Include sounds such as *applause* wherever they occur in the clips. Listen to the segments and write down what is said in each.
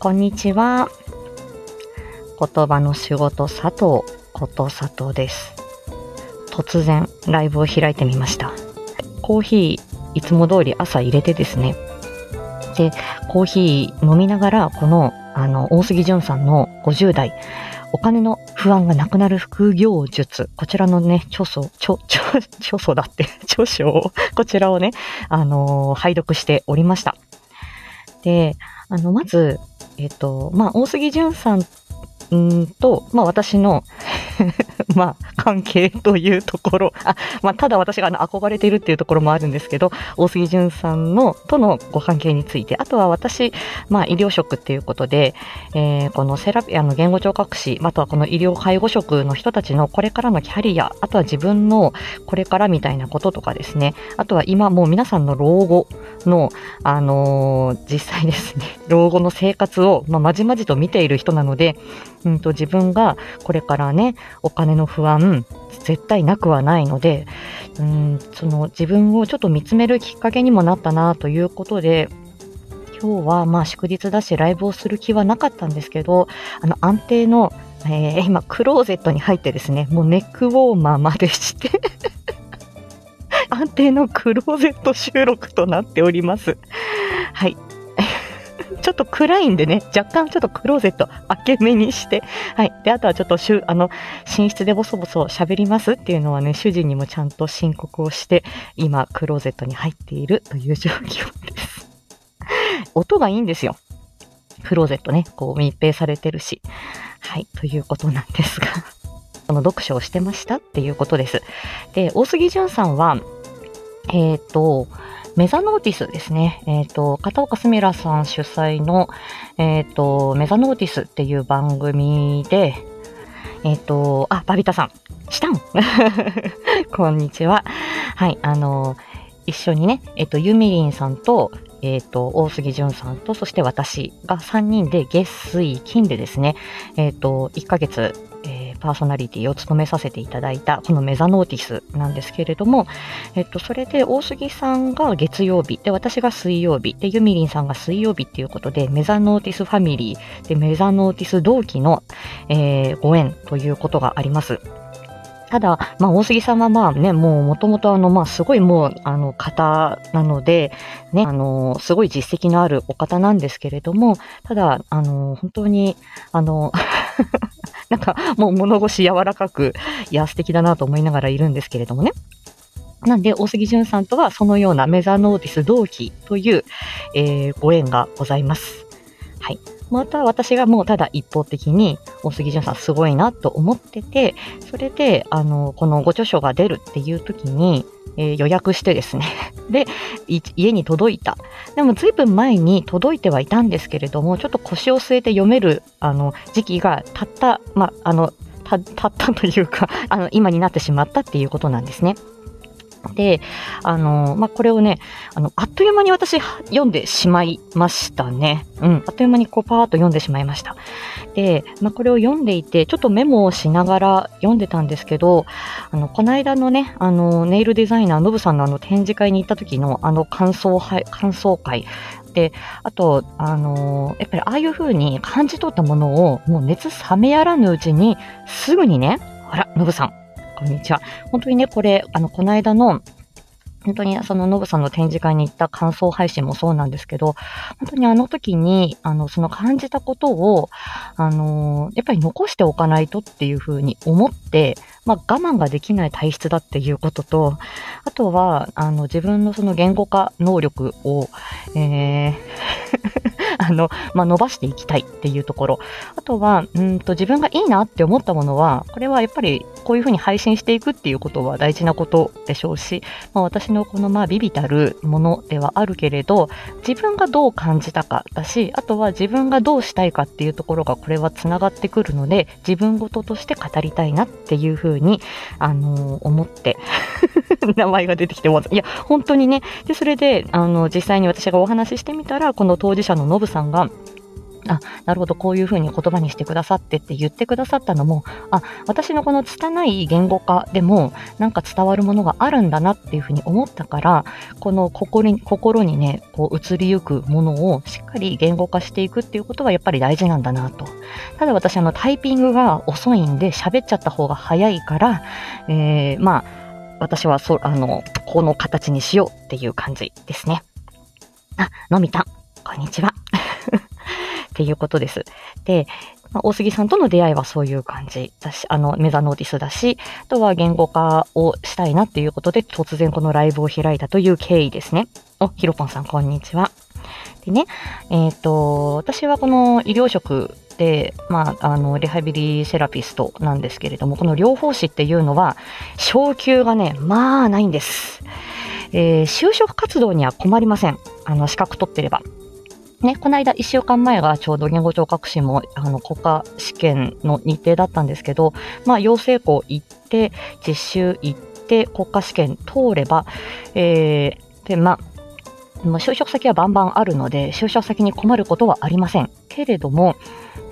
こんにちは。言葉の仕事佐藤こと佐藤です。突然ライブを開いてみました。コーヒーいつも通り朝入れてですね。で、コーヒー飲みながらこのあの大杉淳さんの50代お金の不安がなくなる副業術。こちらのね、著書、著、著、著書だって、*laughs* 著書を、こちらをね、あのー拝読しておりました。で、あの、まず、えっ、と、まあ、大杉淳さんんと、まあ、私の、*laughs* まあ、関係というところ、あ、まあ、ただ私があの憧れているっていうところもあるんですけど、大杉淳さんの、とのご関係について、あとは私、まあ、医療職っていうことで、えーこのセラピあの言語聴覚士、あとはこの医療介護職の人たちのこれからのキャリア、あとは自分のこれからみたいなこととかですね、あとは今もう皆さんの老後の、あのー実際ですね、*laughs* 老後の生活を、まあ、まじまじと見ている人なので、うんと自分がこれからね、お金の不安、絶対なくはないので、うん、その自分をちょっと見つめるきっかけにもなったなということで、今日はまあ祝日だしライブをする気はなかったんですけど、あの安定の、えー今クローゼットに入ってですね、もうネックウォーマーまでして、*laughs* 安定のクローゼット収録となっております。はい。ちょっと暗いんでね、若干ちょっとクローゼット開け目にして、はい。で、あとはちょっとしゅ、あの、寝室でボソボソ喋りますっていうのはね、主人にもちゃんと申告をして、今、クローゼットに入っているという状況です。音がいいんですよ。クローゼットね、こう密閉されてるし。はい、ということなんですが。この読書をしてましたっていうことです。で、大杉淳さんは、えっ、と、メザノーティスですね。えっ、と、片岡すみらさん主催の、えっ、と、メザノーティスっていう番組で、えっ、と、あ、バビタさん、チタン *laughs* こんにちは。はい、あの、一緒にね、えっ、と、ユミリンさんと、えっ、と、大杉淳さんと、そして私が3人で月水金でですね、えっ、と、1ヶ月、パーソナリティを務めさせていただいた、このメザノーティスなんですけれども、えっ、と、それで大杉さんが月曜日、で、私が水曜日、で、ユミリンさんが水曜日っていうことで、メザノーティスファミリー、で、メザノーティス同期の、えーご縁ということがあります。ただ、まあ、大杉さんはまあね、もうもともとあの、まあ、すごいもう、あの、方なので、ね、あの、すごい実績のあるお方なんですけれども、ただ、あの、本当に、あの、*laughs* なんか、もう物腰柔らかく、いや、素敵だなと思いながらいるんですけれどもね。なんで、大杉淳さんとはそのようなメザノーティス同期という、えーご縁がございます。はい。また私がもうただ一方的に大杉淳さんすごいなと思ってて、それで、あの、このご著書が出るっていう時に、えー予約してですね。*laughs* で、家に届いた。でも随分前に届いてはいたんですけれども、ちょっと腰を据えて読める、あの、時期がたった、ま、あの、たったというか、あの、今になってしまったっていうことなんですね。で、あの、まあ、これをね、あの、あっという間に私読んでしまいましたね。うん、あっという間にこうパーッと読んでしまいました。で、まあ、これを読んでいて、ちょっとメモをしながら読んでたんですけど、あの、この間のね、あの、ネイルデザイナー、ノブさんのあの展示会に行った時のあの感想会、感想会。で、あと、あのやっぱりああいう風に感じ取ったものを、もう熱冷めやらぬうちに、すぐにね、あら、ノブさん、こんにちは。本当にね、これ、あの、この間の、本当にそのノブさんの展示会に行った感想配信もそうなんですけど、本当にあの時に、あの、その感じたことを、あの、やっぱり残しておかないとっていうふうに思って、まあ我慢ができない体質だっていうことと、あとは、あの、自分のその言語化能力を、えー *laughs* あの、まあ、伸ばしていきたいっていうところ。あとは、うんと、自分がいいなって思ったものは、これはやっぱりこういうふうに配信していくっていうことは大事なことでしょうし、まあ、私のこのまあビビたるものではあるけれど、自分がどう感じたかだし、あとは自分がどうしたいかっていうところがこれはつながってくるので、自分事として語りたいなっていうふうに、あのー思って、*laughs* 名前が出てきてます。いや、本当にね。で、それで、あの、実際に私がお話ししてみたら、この当事者のノブさんが、あ、なるほど、こういうふうに言葉にしてくださってって言ってくださったのも、あ、私のこの拙い言語化でも、なんか伝わるものがあるんだなっていうふうに思ったから、この心に心にね、こう移りゆくものをしっかり言語化していくっていうことはやっぱり大事なんだなと。ただ私、あの、タイピングが遅いんで喋っちゃった方が早いから、えー、まあ、私はそ、あの、この形にしようっていう感じですね。あ、のみたん、こんにちは。っていうことです。で、まあ、大杉さんとの出会いはそういう感じだし、あの、メザノーティスだし、あとは言語化をしたいなっていうことで、突然このライブを開いたという経緯ですね。お、ひろぽんさん、こんにちは。でね、えっ、ー、と、私はこの医療職で、まあ、あの、リハビリセラピストなんですけれども、この療法士っていうのは、昇給がね、まあ、ないんです。えー、就職活動には困りません。あの、資格取ってれば。ね、この間1週間前がちょうど言語聴覚士もあの国家試験の日程だったんですけど、まあ、養成校行って、実習行って、国家試験通れば、えー、で、まあ、就職先はバンバンあるので、就職先に困ることはありません。けれども、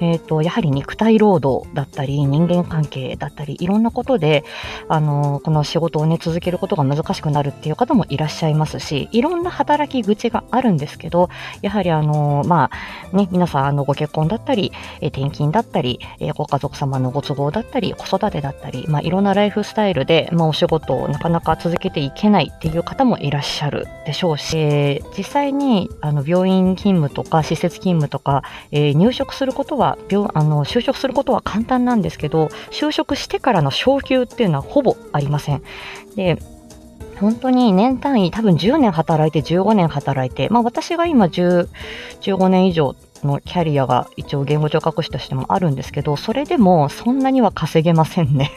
えっ、ー、と、やはり肉体労働だったり、人間関係だったり、いろんなことで、あの、この仕事をね、続けることが難しくなるっていう方もいらっしゃいますし、いろんな働き口があるんですけど、やはりあの、まあ、ね、皆さん、あの、ご結婚だったり、え転勤だったり、えご家族様のご都合だったり、子育てだったり、まあ、いろんなライフスタイルで、まあ、お仕事をなかなか続けていけないっていう方もいらっしゃるでしょうし、えー、実際に、あの、病院勤務とか、施設勤務とか、えー、入職することは、病、あの、就職することは簡単なんですけど、就職してからの昇給っていうのはほぼありません。で、本当に年単位、多分10年働いて15年働いて、まあ私が今10、15年以上のキャリアが一応言語聴覚士としてもあるんですけど、それでもそんなには稼げませんね。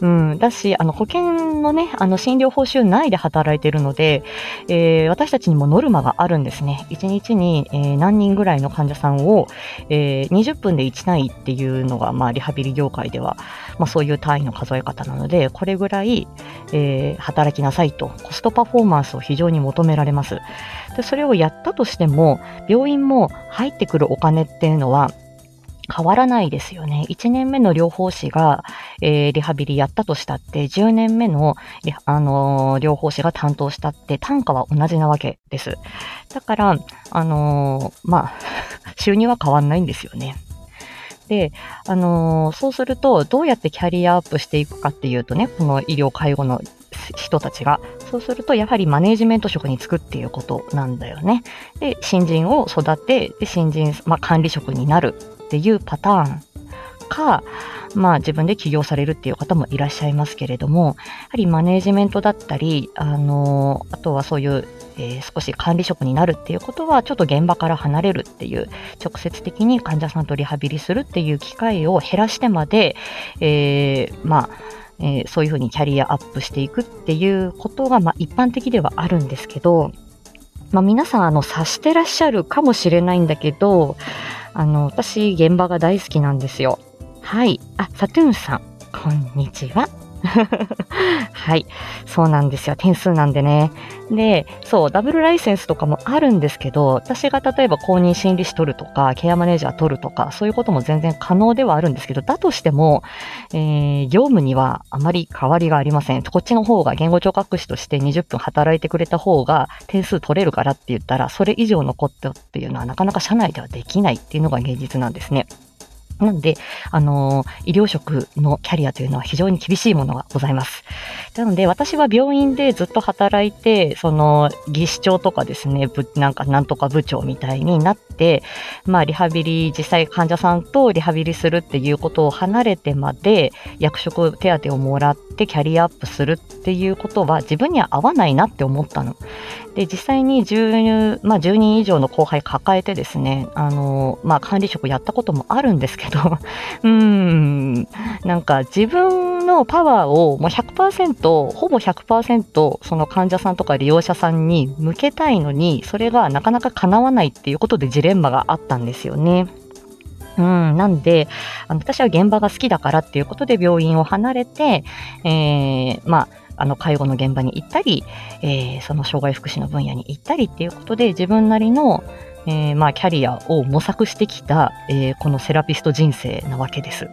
うん、だし、あの、保険のね、あの、診療報酬内で働いているので、えー、私たちにもノルマがあるんですね。1日に、えー、何人ぐらいの患者さんを、えー、20分で1単位っていうのが、まあ、リハビリ業界では、まあ、そういう単位の数え方なので、これぐらい、えー、働きなさいと、コストパフォーマンスを非常に求められます。で、それをやったとしても、病院も入ってくるお金っていうのは、変わらないですよね。1年目の療法士が、えー、リハビリやったとしたって、10年目の、あのー、療法士が担当したって単価は同じなわけです。だから、あのー、まあ、*laughs* 収入は変わんないんですよね。で、あのそうすると、どうやってキャリアアップしていくかっていうとね、この医療介護の人たちが。そうすると、やはりマネージメント職に就くっていうことなんだよね。で、新人を育て、で、新人、まあ、管理職になるっていうパターンか、まあ自分で起業されるっていう方もいらっしゃいますけれども、やはりマネージメントだったり、あの、あとはそういう、えー、少し管理職になるっていうことは、ちょっと現場から離れるっていう、直接的に患者さんとリハビリするっていう機会を減らしてまで、えー、まあ、えー、そういうふうにキャリアアップしていくっていうことが、まあ、一般的ではあるんですけど、まあ、皆さん、あの、察してらっしゃるかもしれないんだけど、あの、私、現場が大好きなんですよ。はい。あ、サトゥーンさん、こんにちは。*laughs* はい。そうなんですよ。点数なんでね。で、そう、ダブルライセンスとかもあるんですけど、私が例えば公認心理師取るとか、ケアマネージャー取るとか、そういうことも全然可能ではあるんですけど、だとしても、えー、業務にはあまり変わりがありません。こっちの方が言語聴覚士として20分働いてくれた方が点数取れるからって言ったら、それ以上のことっていうのはなかなか社内ではできないっていうのが現実なんですね。なんで、あの医療職のキャリアというのは非常に厳しいものがございます。なので、私は病院でずっと働いて、その、技師長とかですね、なんか、なんとか部長みたいになって、まあ、リハビリ、実際患者さんとリハビリするっていうことを離れてまで、役職手当をもらってキャリアアップするっていうことは自分には合わないなって思ったの。で、実際に10、まあ、10人以上の後輩抱えてですね、あの、まあ、管理職やったこともあるんですけど、*laughs* うーん、なんか自分のパワーをもう100%、ほぼ100%その患者さんとか利用者さんに向けたいのに、それがなかなか叶わないっていうことでジレンマがあったんですよね。うん、なんで、あの私は現場が好きだからっていうことで病院を離れて、えー、まあ、あの介護の現場に行ったり、えー、その障害福祉の分野に行ったりっていうことで自分なりのえー、まあ、キャリアを模索してきた、えー、このセラピスト人生なわけです。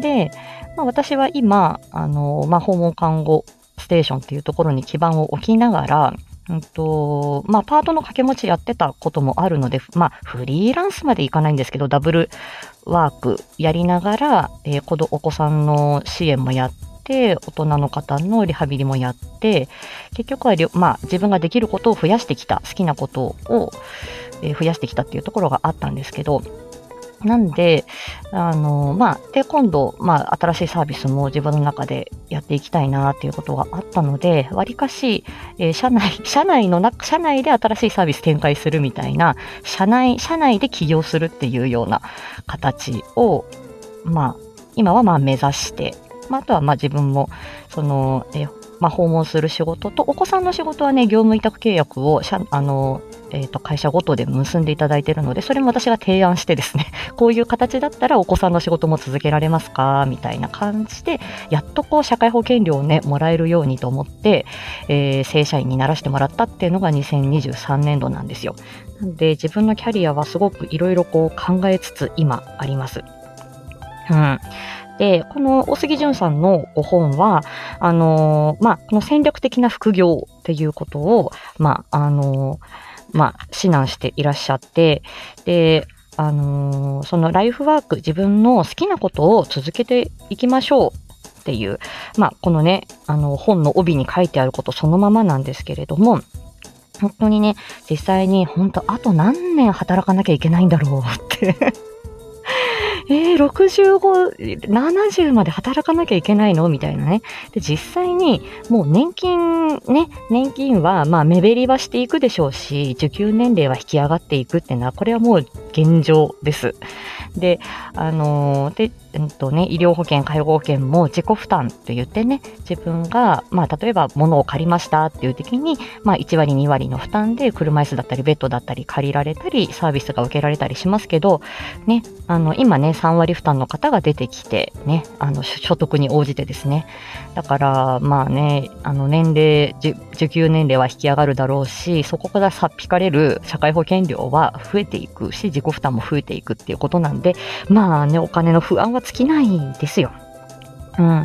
で、まあ、私は今、あの、まあ、訪問看護ステーションっていうところに基盤を置きながら、うんと、まあ、パートの掛け持ちやってたこともあるので、まあ、フリーランスまでいかないんですけど、ダブルワークやりながら、えー、お子さんの支援もやって、大人の方のリハビリもやって、結局は、まあ、自分ができることを増やしてきた、好きなことを、えー、増やしてきたっていうところがあったんですけど、なんで、あの、まあ、で、今度、まあ、新しいサービスも自分の中でやっていきたいなっていうことがあったので、わりかし、えー、社内、*laughs* 社内の中、社内で新しいサービス展開するみたいな、社内、社内で起業するっていうような形を、まあ、今はまあ目指して、まあ、あとはまあ自分も、その、えー、まあ、訪問する仕事と、お子さんの仕事はね、業務委託契約を、あの、えー、と会社ごとで結んでいただいているので、それも私が提案してですね、*laughs* こういう形だったらお子さんの仕事も続けられますかみたいな感じで、やっとこう社会保険料をね、もらえるようにと思って、えー、正社員にならしてもらったっていうのが2023年度なんですよ。なんで自分のキャリアはすごくいろいろ考えつつ今あります。うん。で、この大杉淳さんのご本は、あのー、まあ、この戦略的な副業っていうことを、まあ、あのーまあ、指南していらっしゃって、で、あのー、そのライフワーク、自分の好きなことを続けていきましょうっていう、まあ、このね、あの、本の帯に書いてあることそのままなんですけれども、本当にね、実際に本当あと何年働かなきゃいけないんだろうって *laughs* えー、65、70まで働かなきゃいけないの？みたいなね。で、実際に、もう年金、ね、年金は、まあ、目減りはしていくでしょうし、受給年齢は引き上がっていくっていうのは、これはもう現状です。で、あのー、で、うんとね、医療保険、介護保険も自己負担と言ってね、自分が、まあ、例えば物を借りましたっていう時に、まあ、1割、2割の負担で車椅子だったり、ベッドだったり借りられたり、サービスが受けられたりしますけど、ね、あの、今ね、3割負担の方が出てきて、ね、あの、所得に応じてですね。だから、まあね、あの、年齢、受給年齢は引き上がるだろうし、そこからさっ引かれる社会保険料は増えていくし、自己負担も増えていくっていうことなんで、まあね、お金の不安は尽きないんですよ。うん。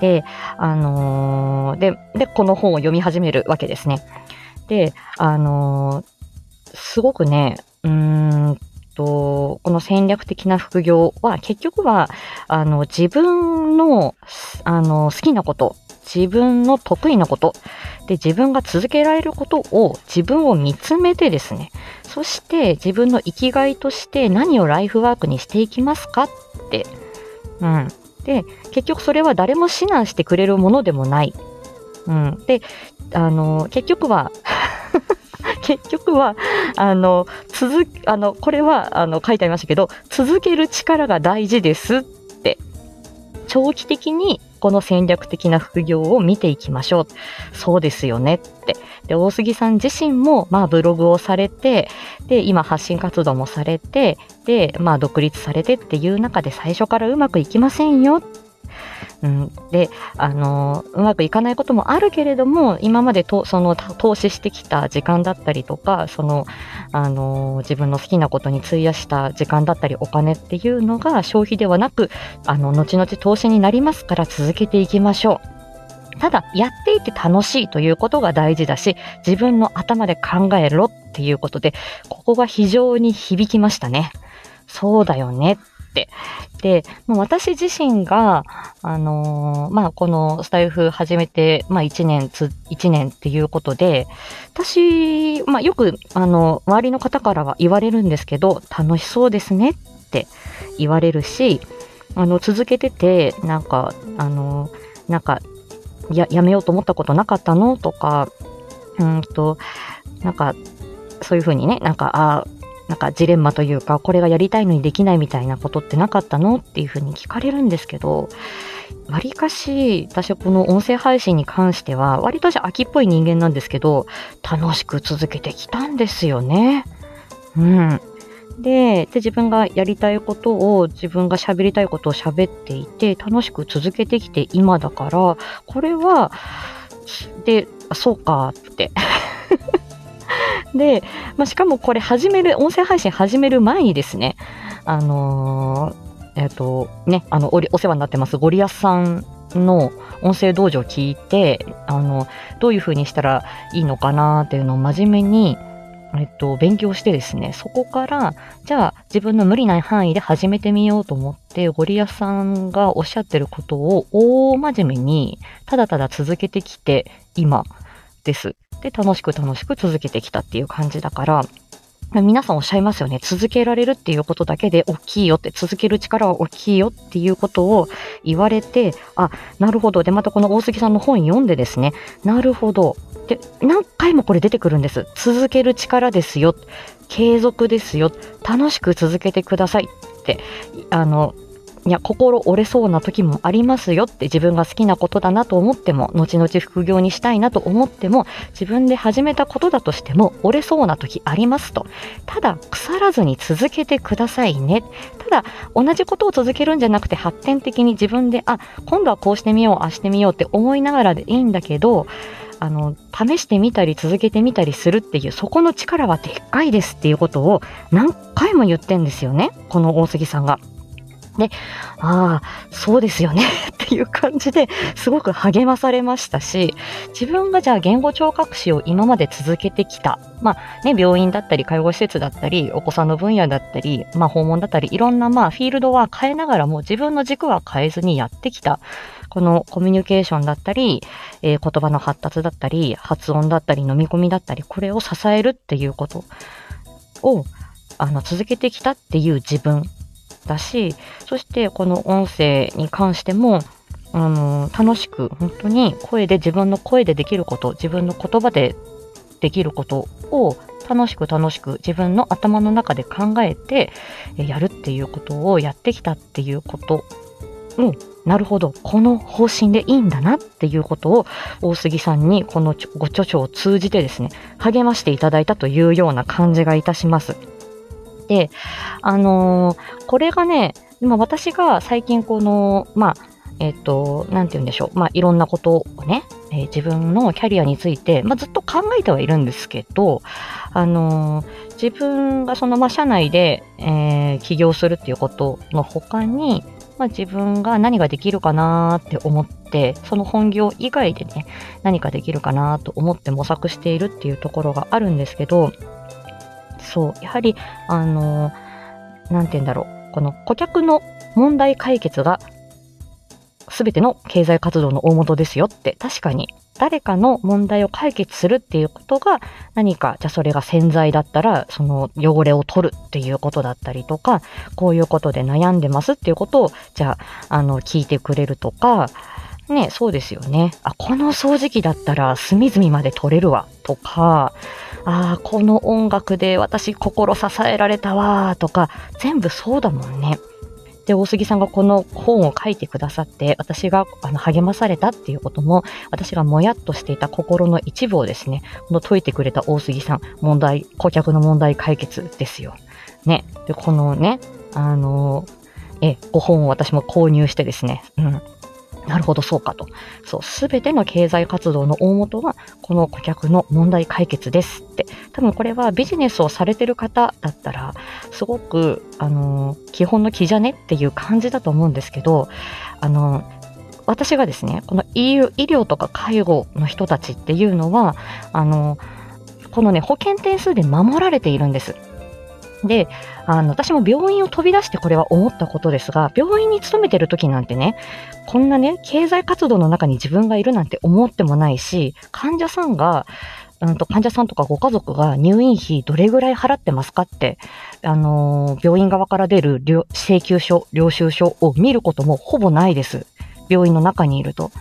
で、あのー、で、で、この本を読み始めるわけですね。で、あのー、すごくね、うーんと、この戦略的な副業は結局は、あの、自分の、あの、好きなこと、自分の得意なこと、で、自分が続けられることを自分を見つめてですね、そして自分の生きがいとして何をライフワークにしていきますかって、うん。で、結局それは誰も指南してくれるものでもない。うん。で、あの、結局は *laughs* 結局は、あの、続、あの、これは、あの、書いてありましたけど、続ける力が大事ですって、長期的にこの戦略的な副業を見ていきましょう。そうですよねって。で、大杉さん自身も、まあ、ブログをされて、で、今発信活動もされて、で、まあ、独立されてっていう中で最初からうまくいきませんよっうん、で、あの、うまくいかないこともあるけれども、今までと、その、投資してきた時間だったりとか、その、あの、自分の好きなことに費やした時間だったり、お金っていうのが消費ではなく、あの、後々投資になりますから続けていきましょう。ただ、やっていて楽しいということが大事だし、自分の頭で考えろっていうことで、ここが非常に響きましたね。そうだよね。で、まあ、私自身が、あのー、まあ、このスタイフ始めて、まあ、1年つ、1年っていうことで、私、まあ、よく、あの、周りの方からは言われるんですけど、楽しそうですねって言われるし、あの、続けてて、なんか、あの、なんか、や、やめようと思ったことなかったのとか、うんと、なんか、そういうふうにね、なんか、あなんかジレンマというか、これがやりたいのにできないみたいなことってなかったのっていうふうに聞かれるんですけど、わりかし、私はこの音声配信に関しては、割と私秋っぽい人間なんですけど、楽しく続けてきたんですよね。うん。で、で自分がやりたいことを、自分が喋りたいことを喋っていて、楽しく続けてきて今だから、これは、で、そうかってで、まあ、しかもこれ始める、音声配信始める前にですね、あのー、えっ、ー、と、ね、あのお、お世話になってますゴリアスさんの音声道場を聞いて、あの、どういう風にしたらいいのかなっていうのを真面目に、えっと、勉強してですね、そこから、じゃあ自分の無理ない範囲で始めてみようと思って、ゴリアさんがおっしゃってることを大真面目に、ただただ続けてきて、今です。で、楽しく楽しく続けてきたっていう感じだから、皆さんおっしゃいますよね。続けられるっていうことだけで大きいよって、続ける力は大きいよっていうことを言われて、あ、なるほど。で、またこの大杉さんの本読んでですね、なるほど。で、何回もこれ出てくるんです。続ける力ですよ。継続ですよ。楽しく続けてくださいって、あの、いや、心折れそうな時もありますよって自分が好きなことだなと思っても、後々副業にしたいなと思っても、自分で始めたことだとしても折れそうな時ありますと。ただ、腐らずに続けてくださいね。ただ、同じことを続けるんじゃなくて発展的に自分で、あ、今度はこうしてみよう、ああしてみようって思いながらでいいんだけど、あの、試してみたり続けてみたりするっていう、そこの力はでっかいですっていうことを何回も言ってんですよね。この大杉さんが。で、ああ、そうですよね *laughs* っていう感じですごく励まされましたし、自分がじゃあ言語聴覚士を今まで続けてきた、まあね、病院だったり介護施設だったり、お子さんの分野だったり、まあ訪問だったり、いろんなまあフィールドは変えながらも自分の軸は変えずにやってきた。このコミュニケーションだったり、えー、言葉の発達だったり、発音だったり、飲み込みだったり、これを支えるっていうことを、あの、続けてきたっていう自分だし、そしてこの音声に関しても、あの、楽しく、本当に声で自分の声でできること、自分の言葉でできることを楽しく楽しく自分の頭の中で考えてやるっていうことをやってきたっていうことを、なるほど、この方針でいいんだなっていうことを大杉さんにこのご著書を通じてですね、励ましていただいたというような感じがいたします。で、あのー、これがね、今私が最近この、まあ、えっ、ー、と、なんて言うんでしょう。まあ、いろんなことをね、えー、自分のキャリアについて、まあ、ずっと考えてはいるんですけど、あの、自分がその、まあ、社内で、え、起業するっていうことの他に、まあ、自分が何ができるかなって思って、その本業以外でね、何かできるかなと思って模索しているっていうところがあるんですけど、そう、やはり、あの、なんて言うんだろう。この顧客の問題解決が全ての経済活動の大元ですよって、確かに誰かの問題を解決するっていうことが何か、じゃあそれが洗剤だったら、その汚れを取るっていうことだったりとか、こういうことで悩んでますっていうことを、じゃあ、あの、聞いてくれるとか、ね、そうですよね。あ、この掃除機だったら隅々まで取れるわ、とか、ああ、この音楽で私心支えられたわとか、全部そうだもんね。で、大杉さんがこの本を書いてくださって、私があの励まされたっていうことも、私がもやっとしていた心の一部をですね、この解いてくれた大杉さん、問題、顧客の問題解決ですよ。ね。で、このね、あのえ、ご本を私も購入してですね、うん。なるほど、そうかと。そう、すべての経済活動の大元は、この顧客の問題解決ですって。多分これはビジネスをされてる方だったら、すごく、あの、基本の木じゃねっていう感じだと思うんですけど、あの、私がですね、この医療とか介護の人たちっていうのは、あの、このね、保険点数で守られているんです。で、あの、私も病院を飛び出してこれは思ったことですが、病院に勤めてる時なんてね、こんなね、経済活動の中に自分がいるなんて思ってもないし、患者さんが、うんと患者さんとかご家族が入院費どれぐらい払ってますかって、あのー、病院側から出る請求書、領収書を見ることもほぼないです。病院の中にいると。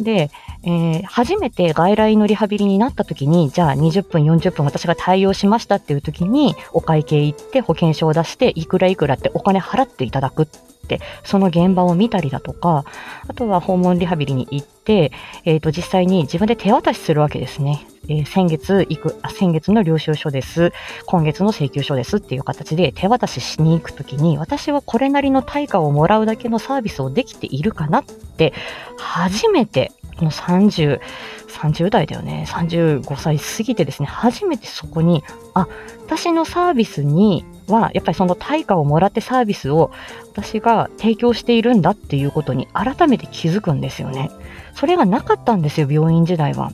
で、えー、初めて外来のリハビリになった時に、じゃあ20分、40分私が対応しましたっていう時に、お会計行って保険証を出して、いくらいくらってお金払っていただく。って、その現場を見たりだとか、あとは訪問リハビリに行って、えっ、と、実際に自分で手渡しするわけですね。えー先月行く、あ、先月の領収書です。今月の請求書ですっていう形で手渡ししに行くときに、私はこれなりの対価をもらうだけのサービスをできているかなって、初めて、この30、30代だよね。35歳過ぎてですね、初めてそこに、あ、私のサービスには、やっぱりその対価をもらってサービスを私が提供しているんだっていうことに改めて気づくんですよね。それがなかったんですよ、病院時代は。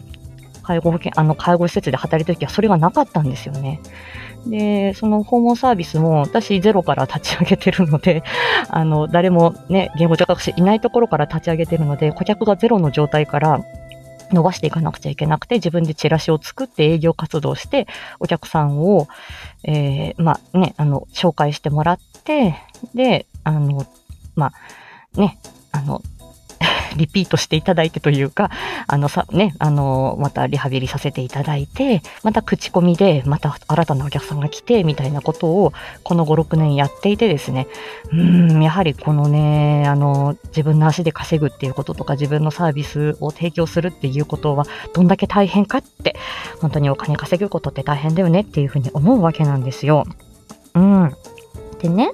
介護保険、あの、介護施設で働いた時はそれがなかったんですよね。で、その訪問サービスも私ゼロから立ち上げてるので、あの、誰もね、言語聴覚士いないところから立ち上げてるので、顧客がゼロの状態から伸ばしていかなくちゃいけなくて、自分でチラシを作って営業活動して、お客さんを、えーまあね、あの、紹介してもらって、で、あの、まあね、あの、*laughs* リピートしていただいてというか、あのさ、ね、あの、またリハビリさせていただいて、また口コミで、また新たなお客さんが来て、みたいなことを、この5、6年やっていてですね、うん、やはりこのね、あの、自分の足で稼ぐっていうこととか、自分のサービスを提供するっていうことは、どんだけ大変かって、本当にお金稼ぐことって大変だよねっていうふうに思うわけなんですよ。うん。でね、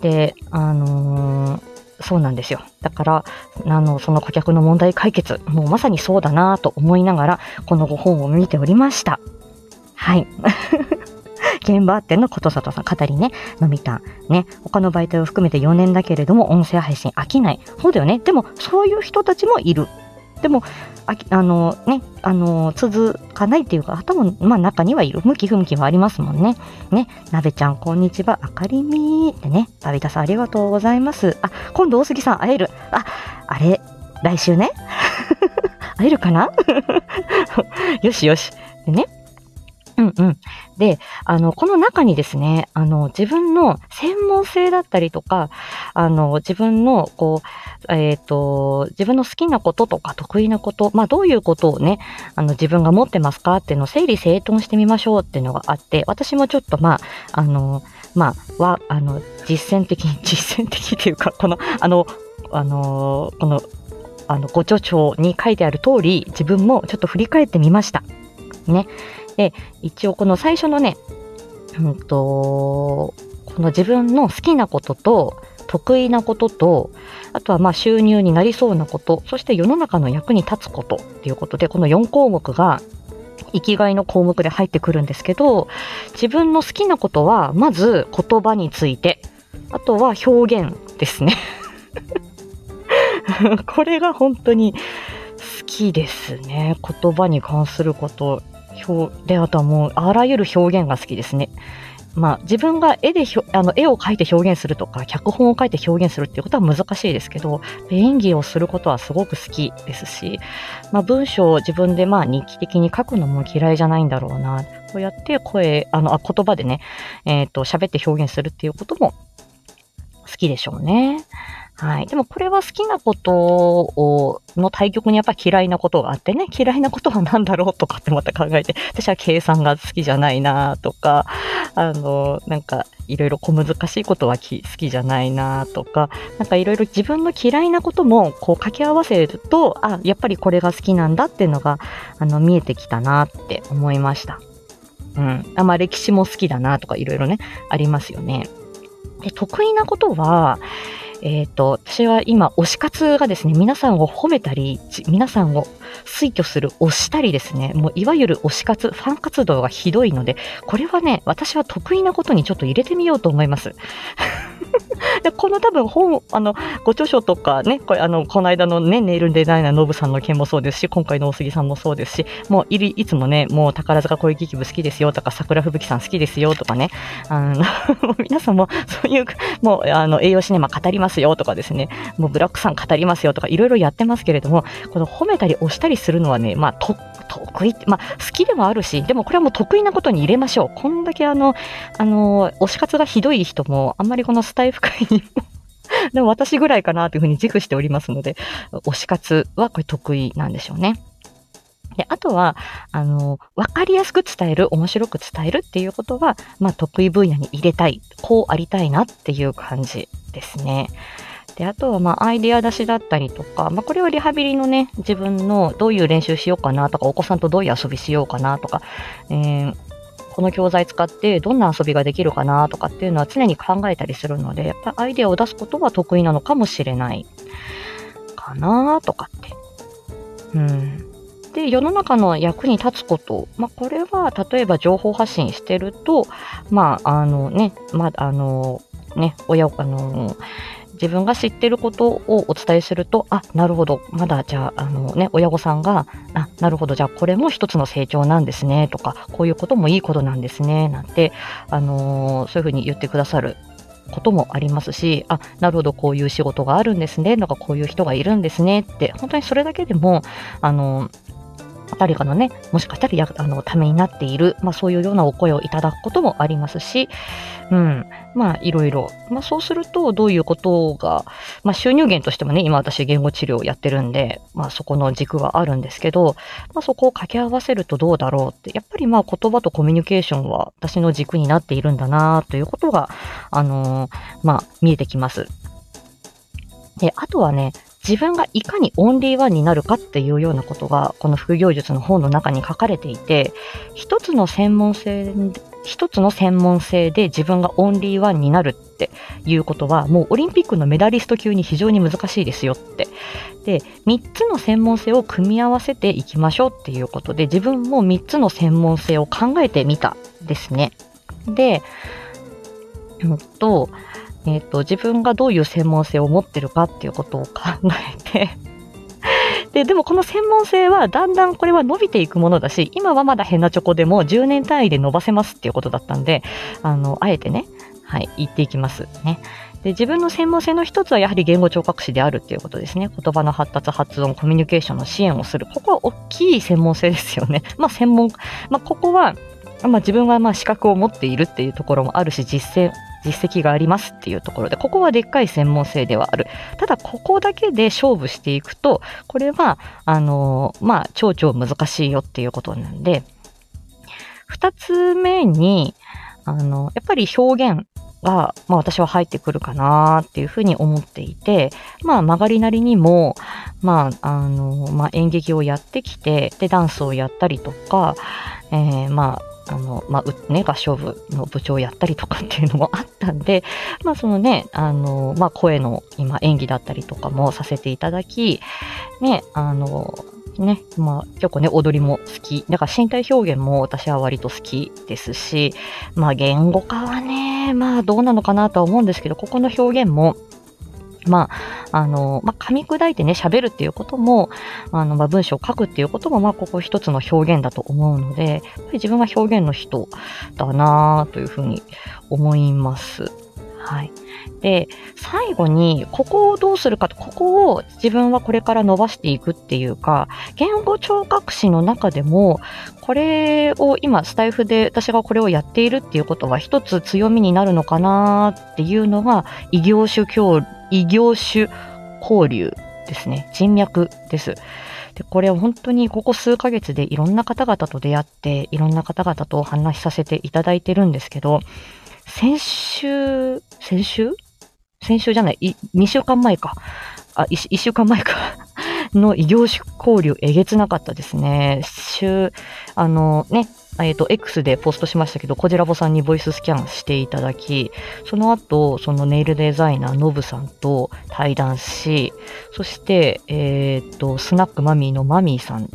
で、あのーそうなんですよ。だから、あの、その顧客の問題解決、もうまさにそうだなと思いながら、このご本を見ておりました。はい。*laughs* 現場あってのことさとさん、語りね、のみたん、ね、他の媒体を含めて4年だけれども、音声配信飽きない。そうだよね。でも、そういう人たちもいる。でも、ああのね、あの、続かないっていうか、頭の、まあ中にはいる。向き不向きはありますもんね。ね、なべちゃん、こんにちは。あかりみーってね、バビタさんありがとうございます。あ、今度大杉さん会える。あ、あれ、来週ね。*laughs* 会えるかな？*laughs* よしよし。でね。うんうん。で、あの、この中にですね、あの、自分の専門性だったりとか、あの、自分の、こう、えっ、と、自分の好きなこととか得意なこと、まあ、どういうことをね、あの、自分が持ってますかっていうのを整理整頓してみましょうっていうのがあって、私もちょっと、まあ、あの、まあ、は、あの、実践的に、*laughs* 実践的っていうか、この、あの、あの、この、あの、ご著書に書いてある通り、自分もちょっと振り返ってみました。ね。で、一応この最初のね、うんと、この自分の好きなことと、得意なことと、あとはまあ収入になりそうなこと、そして世の中の役に立つことっていうことで、この4項目が生きがいの項目で入ってくるんですけど、自分の好きなことは、まず言葉について、あとは表現ですね。*laughs* これが本当に好きですね。言葉に関すること。表で、あとはもう、あらゆる表現が好きですね。まあ、自分が絵でひょあの絵を描いて表現するとか、脚本を書いて表現するっていうことは難しいですけど、演技をすることはすごく好きですし、まあ、文章を自分でまあ日記的に書くのも嫌いじゃないんだろうな。こうやって声、あの、あ言葉でね、えっ、と、喋って表現するっていうことも好きでしょうね。はい。でもこれは好きなことを、の対極にやっぱ嫌いなことがあってね、嫌いなことは何だろうとかってまた考えて、*laughs* 私は計算が好きじゃないなとか、あの、なんかいろいろ小難しいことは好きじゃないなとか、なんかいろいろ自分の嫌いなこともこう掛け合わせると、あ、やっぱりこれが好きなんだっていうのが、あの、見えてきたなって思いました。うん。あ、まあ歴史も好きだなとかいろいろね、ありますよね。で、得意なことは、えっ、と、私は今、推し活がですね、皆さんを褒めたり、皆さんを推挙する、推したりですね、もういわゆる推し活、ファン活動がひどいので、これはね、私は得意なことにちょっと入れてみようと思います。*laughs* でこの多分本、あの、ご著書とかね、これあの、この間のね、ネイルデザイナーノブさんの件もそうですし、今回の大杉さんもそうですし、もうい、いつもね、もう宝塚恋劇部好きですよとか、桜吹雪さん好きですよとかね、あの、*laughs* 皆さんもそういう、もう、あの、栄養シネマ語りますよとかですね、もうブラックさん語りますよとか、いろいろやってますけれども、この褒めたり押したりするのはね、まあ、と、得意、まあ、好きでもあるし、でもこれはもう得意なことに入れましょう。こんだけあの、あの、推し活がひどい人も、あんまりこのスタイフ界にも *laughs* でも私ぐらいかなというふうに自負しておりますので、推し活はこれ得意なんでしょうね。で、あとは、あの、わかりやすく伝える、面白く伝えるっていうことは、まあ、得意分野に入れたい、こうありたいなっていう感じですね。で、あとは、まあ、アイデア出しだったりとか、まあ、これをリハビリのね、自分のどういう練習しようかなとか、お子さんとどういう遊びしようかなとか、えー、この教材使ってどんな遊びができるかなとかっていうのは常に考えたりするので、やっぱアイデアを出すことは得意なのかもしれないかなとかって。うん。で、世の中の役に立つこと、まあ、これは例えば情報発信してると、まあ、あのね、まあ、あの、ね、親、あの、自分が知ってることをお伝えすると、あ、なるほど、まだじゃあ、あのね、親御さんが、あ、なるほど、じゃあこれも一つの成長なんですね、とか、こういうこともいいことなんですね、なんて、あのー、そういうふうに言ってくださることもありますし、あ、なるほど、こういう仕事があるんですね、とか、こういう人がいるんですねって、本当にそれだけでも、あのー誰かのね、もしかしたらやあのためになっている、まあそういうようなお声をいただくこともありますし、うん、まあいろいろ、まあそうするとどういうことが、まあ収入源としてもね、今私言語治療をやってるんで、まあそこの軸はあるんですけど、まあそこを掛け合わせるとどうだろうって、やっぱりまあ言葉とコミュニケーションは私の軸になっているんだなということが、あのー、まあ見えてきます。で、あとはね、自分がいかにオンリーワンになるかっていうようなことが、この副業術の本の中に書かれていて、一つの専門性、一つの専門性で自分がオンリーワンになるっていうことは、もうオリンピックのメダリスト級に非常に難しいですよって。で、三つの専門性を組み合わせていきましょうっていうことで、自分も三つの専門性を考えてみたですね。で、うんと、えっ、と、自分がどういう専門性を持ってるかっていうことを考えて *laughs* で、でもこの専門性はだんだんこれは伸びていくものだし、今はまだ変なチョコでも10年単位で伸ばせますっていうことだったんで、あの、あえてね、はい、言っていきますね。で、自分の専門性の一つはやはり言語聴覚士であるっていうことですね。言葉の発達、発音、コミュニケーションの支援をする。ここは大きい専門性ですよね。*laughs* まあ専門、まあここは、まあ自分はまあ資格を持っているっていうところもあるし、実践実績がありますっていうところで、ここはでっかい専門性ではある。ただ、ここだけで勝負していくと、これは、あの、まあ、超々難しいよっていうことなんで、二つ目に、あの、やっぱり表現が、まあ私は入ってくるかなっていうふうに思っていて、まあ曲がりなりにも、まあ、あの、まあ演劇をやってきて、で、ダンスをやったりとか、えー、まあ、あの、まあ、ね、合唱部の部長をやったりとかっていうのもあったんで、まあ、そのね、あの、まあ、声の今演技だったりとかもさせていただき、ね、あの、ね、まあ、結構ね、踊りも好き。だから身体表現も私は割と好きですし、まあ、言語化はね、まあ、どうなのかなとは思うんですけど、ここの表現も、まあ、あの、まあ、噛み砕いてね、喋るっていうことも、あの、まあ、文章を書くっていうことも、まあ、ここ一つの表現だと思うので、やっぱり自分は表現の人だなというふうに思います。はい。で、最後に、ここをどうするかと、ここを自分はこれから伸ばしていくっていうか、言語聴覚士の中でも、これを今、スタイフで私がこれをやっているっていうことは一つ強みになるのかなっていうのが、異業種協異業種交流ですね。人脈です。で、これは本当にここ数ヶ月でいろんな方々と出会って、いろんな方々とお話しさせていただいてるんですけど、先週、先週？先週じゃない、2週間前か。あ、1, 1週間前か *laughs* の異業種交流えげつなかったですね。週、あのね、えっ、ー、と、X でポストしましたけど、コジラボさんにボイススキャンしていただき、その後、そのネイルデザイナーノブさんと対談し、そして、えっ、ー、と、スナックマミーのマミーさん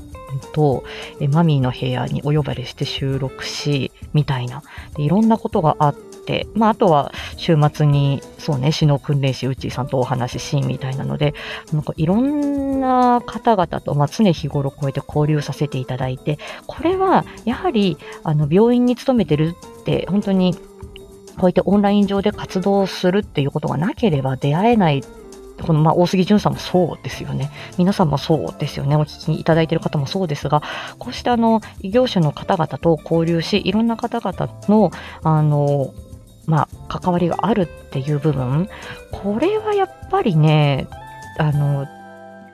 と、えマミーの部屋にお呼ばれして収録し、みたいな。でいろんなことがあって、まあ、あとは週末に、そうね、死の訓練士うちさんとお話しし、みたいなので、なんかいろんな方々と、まあ、常日頃こうやって交流させていただいて、これは、やはり、あの、病院に勤めてるって、本当に、こうやってオンライン上で活動するっていうことがなければ出会えないこの、まあ、大杉淳さんもそうですよね。皆さんもそうですよね。お聞きいただいている方もそうですが、こうしたあの、異業種の方々と交流し、いろんな方々の、あの、まあ、関わりがあるっていう部分、これはやっぱりね、あの、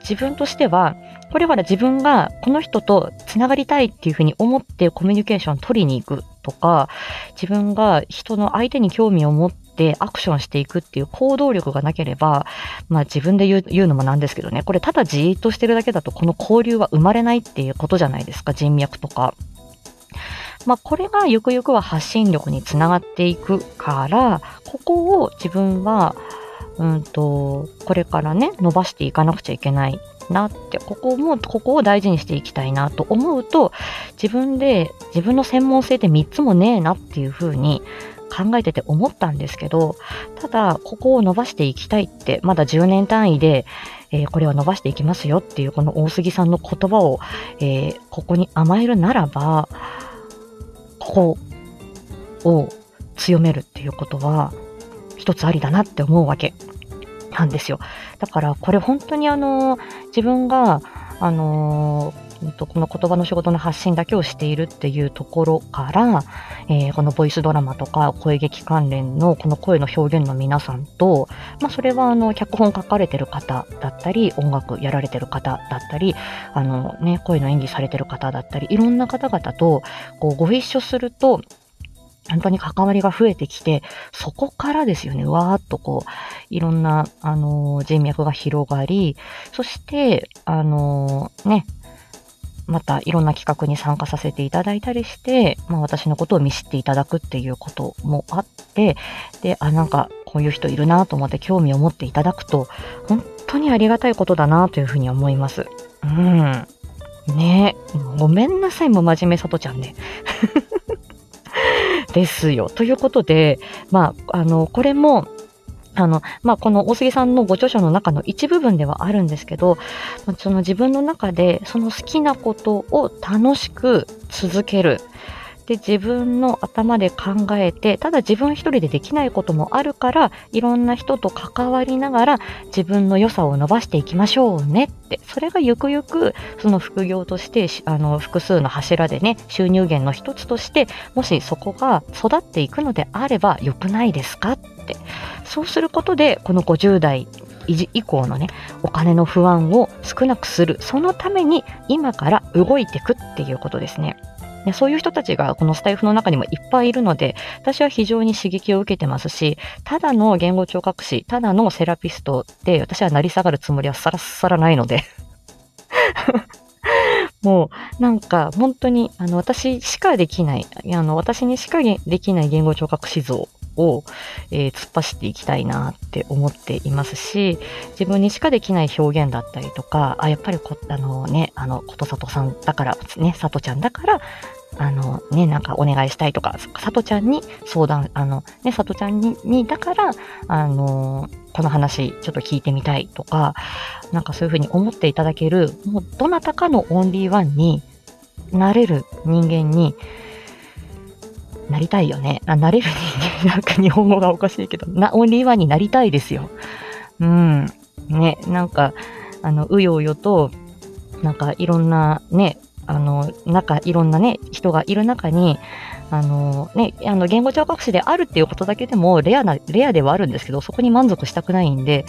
自分としては、これは自分がこの人と繋がりたいっていうふうに思ってコミュニケーション取りに行くとか、自分が人の相手に興味を持っってアクションしていくっていう行動力がなければ、まあ自分で言う言うのもなんですけどね、これただじーっとしてるだけだとこの交流は生まれないっていうことじゃないですか、人脈とか。まあ、これがゆくゆくは発信力につながっていくから、ここを自分は、うんと、これからね、伸ばしていかなくちゃいけないなって、ここも、ここを大事にしていきたいなと思うと、自分で、自分の専門性って3つもねえなっていうふうに考えてて思ったんですけど、ただ、ここを伸ばしていきたいって、まだ10年単位で、えー、これは伸ばしていきますよっていうこの大杉さんの言葉を、えー、ここに甘えるならば、ここを強めるっていうことは、一つありだなって思うわけなんですよ。だからこれ本当にあの、自分が、あのこの言葉の仕事の発信だけをしているっていうところから、えー、このボイスドラマとか声劇関連のこの声の表現の皆さんと、まあ、それはあの脚本書かれてる方だったり、音楽やられてる方だったり、あのね、声の演技されてる方だったり、いろんな方々とこうご一緒すると、本当に関わりが増えてきて、そこからですよね、わーっとこう、いろんな、あのー、人脈が広がり、そして、あのー、ね、またいろんな企画に参加させていただいたりして、まあ私のことを見知っていただくっていうこともあって、で、あ、なんかこういう人いるなと思って興味を持っていただくと、本当にありがたいことだなというふうに思います。うん。ねごめんなさい、もう真面目さとちゃんね。*laughs* ですよ。ということで、まあ、あの、これも、あの、まあ、この大杉さんのご著書の中の一部分ではあるんですけど、その自分の中でその好きなことを楽しく続ける。で、自分の頭で考えて、ただ自分一人でできないこともあるから、いろんな人と関わりながら自分の良さを伸ばしていきましょうねって。それがゆくゆく、その副業として、あの、複数の柱でね、収入源の一つとして、もしそこが育っていくのであれば良くないですかって。そうすることで、この50代以降のね、お金の不安を少なくする。そのために今から動いていくっていうことですね。ね、そういう人たちがこのスタイフの中にもいっぱいいるので、私は非常に刺激を受けてますし、ただの言語聴覚士、ただのセラピストで、私は成り下がるつもりはさらさらないので。*laughs* もう、なんか、本当に、あの、私しかできない、あの、私にしかできない言語聴覚士像を、えー、突っ走っていきたいなって思っていますし、自分にしかできない表現だったりとか、あ、やっぱりこ、あのね、あの、ことさとさんだから、ね、さとちゃんだから、あのね、なんかお願いしたいとか、さとちゃんに相談、あの、ね、さとちゃんに、にだから、あの、この話ちょっと聞いてみたいとか、なんかそういうふうに思っていただける、もうどなたかのオンリーワンになれる人間になりたいよね。あ、なれる人間、なんか日本語がおかしいけど、な、オンリーワンになりたいですよ。うん。ね、なんか、あの、うようよと、なんかいろんなね、あの、中、いろんなね、人がいる中に、あのね、あの言語聴覚士であるっていうことだけでもレアな、レアではあるんですけど、そこに満足したくないんで、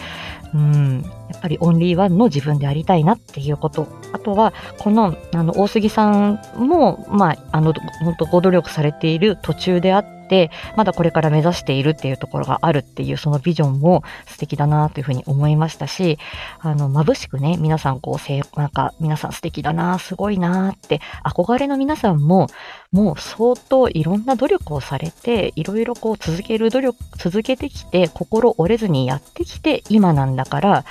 うん、やっぱりオンリーワンの自分でありたいなっていうこと。あとは、この、あの、大杉さんも、まあ、あの、本当ご努力されている途中であって、て、まだこれから目指しているっていうところがあるっていうそのビジョンも素敵だなというふうに思いましたし、あの、眩しくね、皆さんこう、せなんか皆さん素敵だな、すごいなって憧れの皆さんも、もう相当いろんな努力をされて、いろいろこう続ける努力、続けてきて、心折れずにやってきて、今なんだから、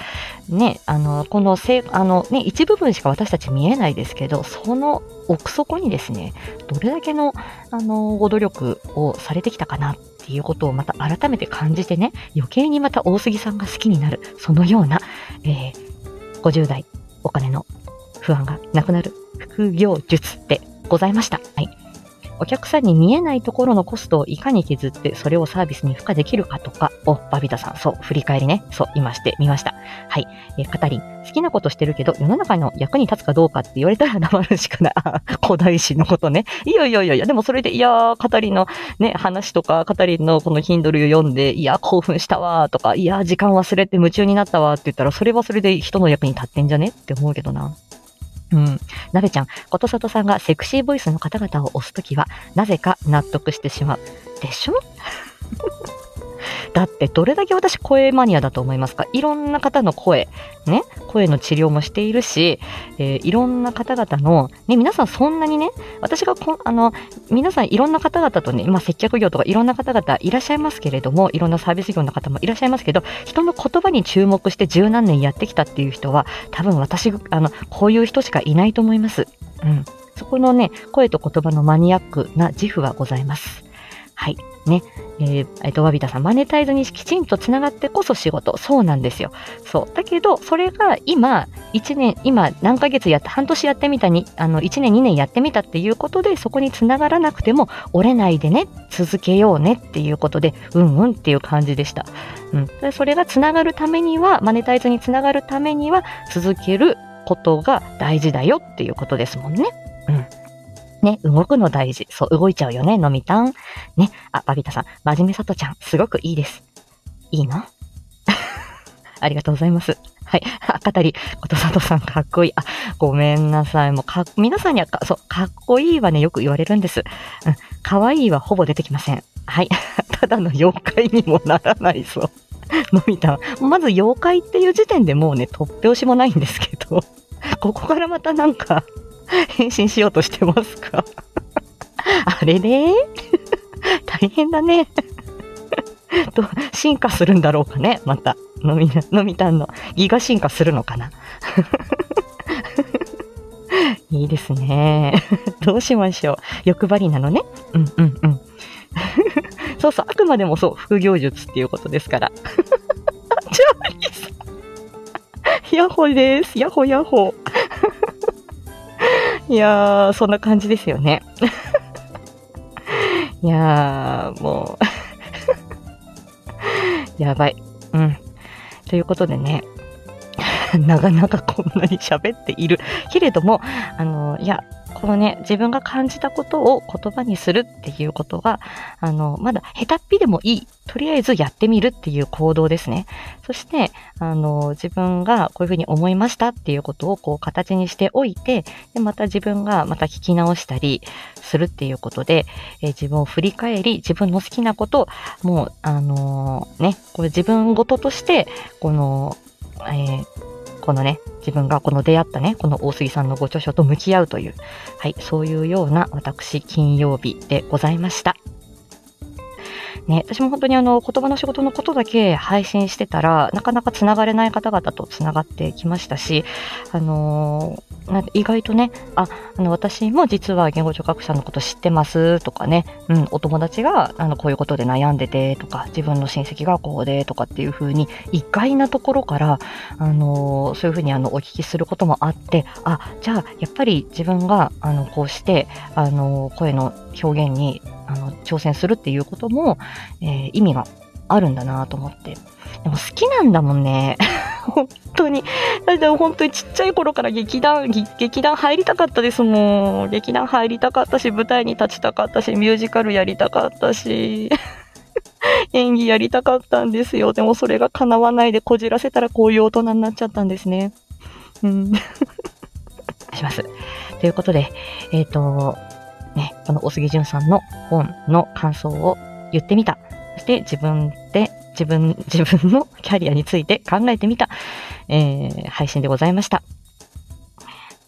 ね、あの、このせ、あのね、一部分しか私たち見えないですけど、その奥底にですね、どれだけの、あの、ご努力をされてきたかなっていうことをまた改めて感じてね、余計にまた大杉さんが好きになる、そのような、えー、50代お金の不安がなくなる副業術でございました。お客さんに見えないところのコストをいかに削ってそれをサービスに付加できるかとか、お、バビタさん、そう、振り返りね。そう、今してみました。はい。えー、カタリン、好きなことしてるけど、世の中の役に立つかどうかって言われたら黙るしかない。古代史のことね。いやいやいやいや、でもそれで、いやー、カタリンのね、話とか、カタリンのこの Kindle 読んで、いや、興奮したわーとか、いや、時間忘れて夢中になったわって言ったら、それはそれで人の役に立ってんじゃねって思うけどな。うん。なべちゃん、ことさとさんがセクシーボイスの方々を押すときは、なぜか納得してしまう。でしょ？だってどれだけ私声マニアだと思いますか？いろんな方の声、ね、声の治療もしているし、えー、いろんな方々の、ね、皆さんそんなにね、私がこあの、皆さんいろんな方々とね、今接客業とかいろんな方々いらっしゃいますけれども、いろんなサービス業の方もいらっしゃいますけど、人の言葉に注目して十何年やってきたっていう人は、多分私、あの、こういう人しかいないと思います。うん。そこのね、声と言葉のマニアックな自負はございます。はい。ね。えー、えっ、と、わびたさん、マネタイズにきちんとつながってこそ仕事。そうなんですよ。そう。だけど、それが今、1年、今、何ヶ月やって、半年やってみたに、あの、1年、2年やってみたっていうことで、そこにつながらなくても、折れないでね、続けようねっていうことで、うんうんっていう感じでした。うん。それがつながるためには、マネタイズにつながるためには、続けることが大事だよっていうことですもんね。うん。ね、動くの大事。そう、動いちゃうよね、のみたん。ね、あ、バビタさん、真面目さとちゃん、すごくいいです。いいの？*laughs* ありがとうございます。はい。*laughs* 赤たり、ことさとさん、かっこいい。あ、ごめんなさい。もう、か、皆さんにはか、そう、かっこいいはね、よく言われるんです。うん。かわいいはほぼ出てきません。はい。*laughs* ただの妖怪にもならないそう。のみたん。まず妖怪っていう時点でもうね、突拍子もないんですけど、ここからまたなんか、変身しようとしてますか？*laughs* あれれ *laughs* 大変だね *laughs* と、進化するんだろうかね？また。のみ、のみたんのギガ進化するのかな？いいですね。どうしましょう？欲張りなのね？うんうんうん。そうそう、あくまでもそう、副業術っていうことですから。チャーリーさん。ヤッホーです。ヤッホーヤッホー。いやー、そんな感じですよね。*laughs* いやー、もう *laughs* やばい。うん。ということでね、*laughs* なかなかこんなに喋っているけれども、あの、いや、このね、自分が感じたことを言葉にするっていうことは、あの、まだ下手っぴでもいい。とりあえずやってみるっていう行動ですね。そして、あの、自分がこういうふうに思いましたっていうことをこう形にしておいて、で、また自分がまた聞き直したりするっていうことで、え自分を振り返り、自分の好きなことを、もう、あのー、ね、これ自分ごととして、この、えーこのね、自分がこの出会ったね、この大杉さんのご著書と向き合うという、はい、そういうような私、金曜日でございました。ね、私も本当にあの言葉の仕事のことだけ配信してたら、なかなか繋がれない方々と繋がってきましたし、あのー、意外とね、あ、あの私も実は言語聴覚者のこと知ってますとかね、うん、お友達があのこういうことで悩んでてとか、自分の親戚がこうでとかっていう風に、意外なところから、あのー、そういう風にあのお聞きすることもあって、あ、じゃあやっぱり自分があのこうして、あの声の表現にあの挑戦するっていうことも、えー、意味があるんだなと思って。でも好きなんだもんね。*laughs* 本当に。だって本当にちっちゃい頃から劇団、劇団入りたかったですもん。劇団入りたかったし、舞台に立ちたかったし、ミュージカルやりたかったし。*laughs* 演技やりたかったんですよ。でもそれが叶わないでこじらせたらこういう大人になっちゃったんですね。うん。*laughs* します。ということで、えっ、ー、と、ね、この大杉淳さんの本の感想を言ってみた。そして自分で、自分、*laughs* 自分のキャリアについて考えてみた、えー、配信でございました。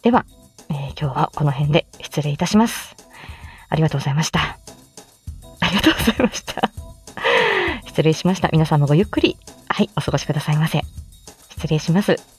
では、えー、今日はこの辺で失礼いたします。ありがとうございました。ありがとうございました。*laughs* 失礼しました。皆さんもごゆっくり、はい、お過ごしくださいませ。失礼します。